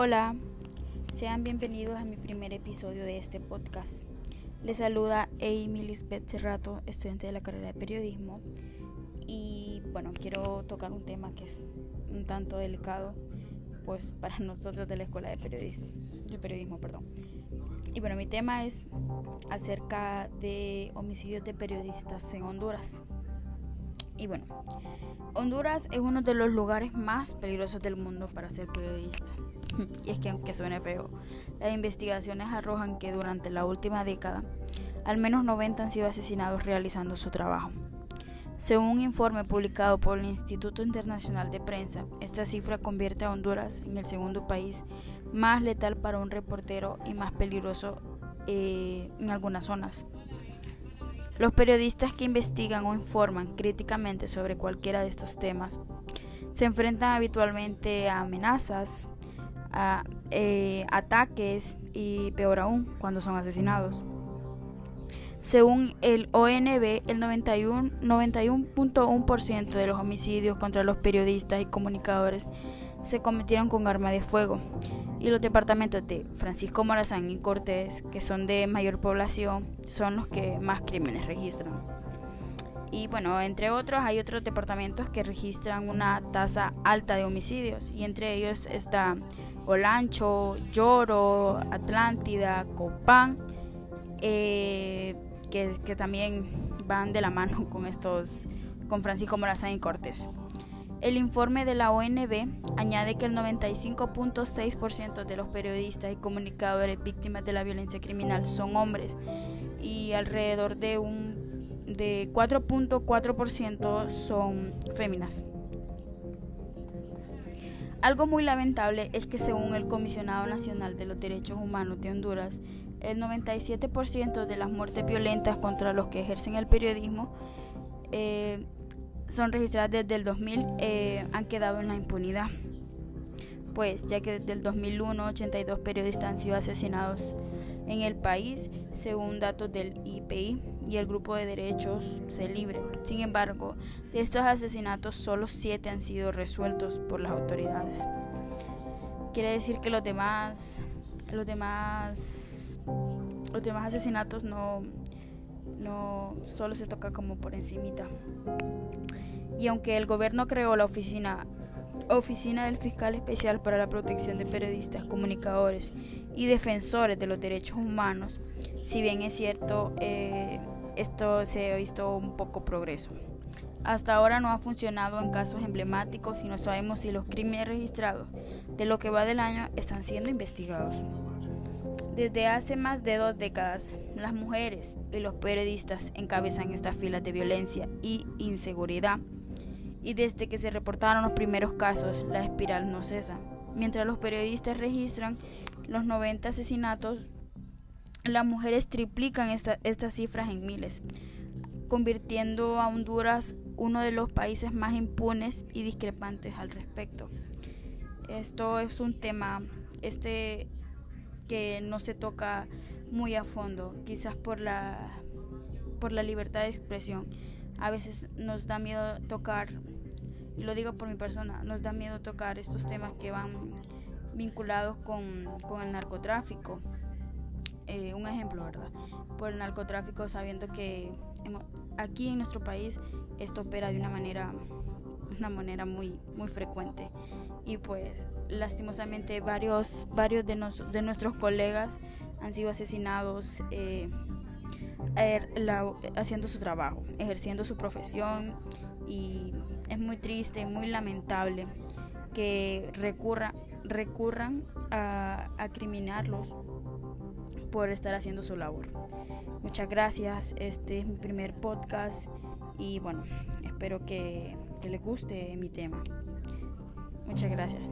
Hola, sean bienvenidos a mi primer episodio de este podcast. Les saluda Amy Lisbeth Cerrato, estudiante de la carrera de periodismo. Y bueno, quiero tocar un tema que es un tanto delicado, pues para nosotros de la escuela de periodismo, de periodismo, perdón. Y bueno, mi tema es acerca de homicidios de periodistas en Honduras. Y bueno, Honduras es uno de los lugares más peligrosos del mundo para ser periodista. y es que aunque suene feo, las investigaciones arrojan que durante la última década al menos 90 han sido asesinados realizando su trabajo. Según un informe publicado por el Instituto Internacional de Prensa, esta cifra convierte a Honduras en el segundo país más letal para un reportero y más peligroso eh, en algunas zonas. Los periodistas que investigan o informan críticamente sobre cualquiera de estos temas se enfrentan habitualmente a amenazas, a eh, ataques y peor aún cuando son asesinados. Según el ONB, el 91.1% de los homicidios contra los periodistas y comunicadores se cometieron con arma de fuego y los departamentos de Francisco Morazán y Cortés, que son de mayor población, son los que más crímenes registran. Y bueno, entre otros hay otros departamentos que registran una tasa alta de homicidios y entre ellos está Olancho, Lloro, Atlántida, Copán, eh, que, que también van de la mano con estos, con Francisco Morazán y Cortés. El informe de la ONB añade que el 95.6% de los periodistas y comunicadores víctimas de la violencia criminal son hombres y alrededor de un de 4.4% son féminas. Algo muy lamentable es que según el Comisionado Nacional de los Derechos Humanos de Honduras, el 97% de las muertes violentas contra los que ejercen el periodismo eh, son registradas desde el 2000 eh, han quedado en la impunidad. Pues ya que desde el 2001 82 periodistas han sido asesinados en el país, según datos del IPI y el grupo de derechos Se Libre. Sin embargo, de estos asesinatos solo 7 han sido resueltos por las autoridades. Quiere decir que los demás los demás los demás asesinatos no no solo se toca como por encimita. Y aunque el gobierno creó la oficina, oficina del Fiscal Especial para la Protección de Periodistas, Comunicadores y Defensores de los Derechos Humanos, si bien es cierto, eh, esto se ha visto un poco progreso. Hasta ahora no ha funcionado en casos emblemáticos y no sabemos si los crímenes registrados de lo que va del año están siendo investigados. Desde hace más de dos décadas, las mujeres y los periodistas encabezan estas filas de violencia y inseguridad y desde que se reportaron los primeros casos, la espiral no cesa. Mientras los periodistas registran los 90 asesinatos, las mujeres triplican estas cifras en miles, convirtiendo a Honduras uno de los países más impunes y discrepantes al respecto. Esto es un tema este que no se toca muy a fondo, quizás por la por la libertad de expresión a veces nos da miedo tocar, y lo digo por mi persona, nos da miedo tocar estos temas que van vinculados con, el narcotráfico. Eh, un ejemplo, ¿verdad? Por el narcotráfico, sabiendo que aquí en nuestro país esto opera de una manera, una manera muy, muy frecuente. Y pues, lastimosamente, varios, varios de, de nuestros colegas han sido asesinados. Eh, Er, haciendo su trabajo, ejerciendo su profesión y es muy triste y muy lamentable que recurra, recurran a, a criminarlos por estar haciendo su labor. Muchas gracias, este es mi primer podcast y bueno, espero que, que les guste mi tema. Muchas gracias.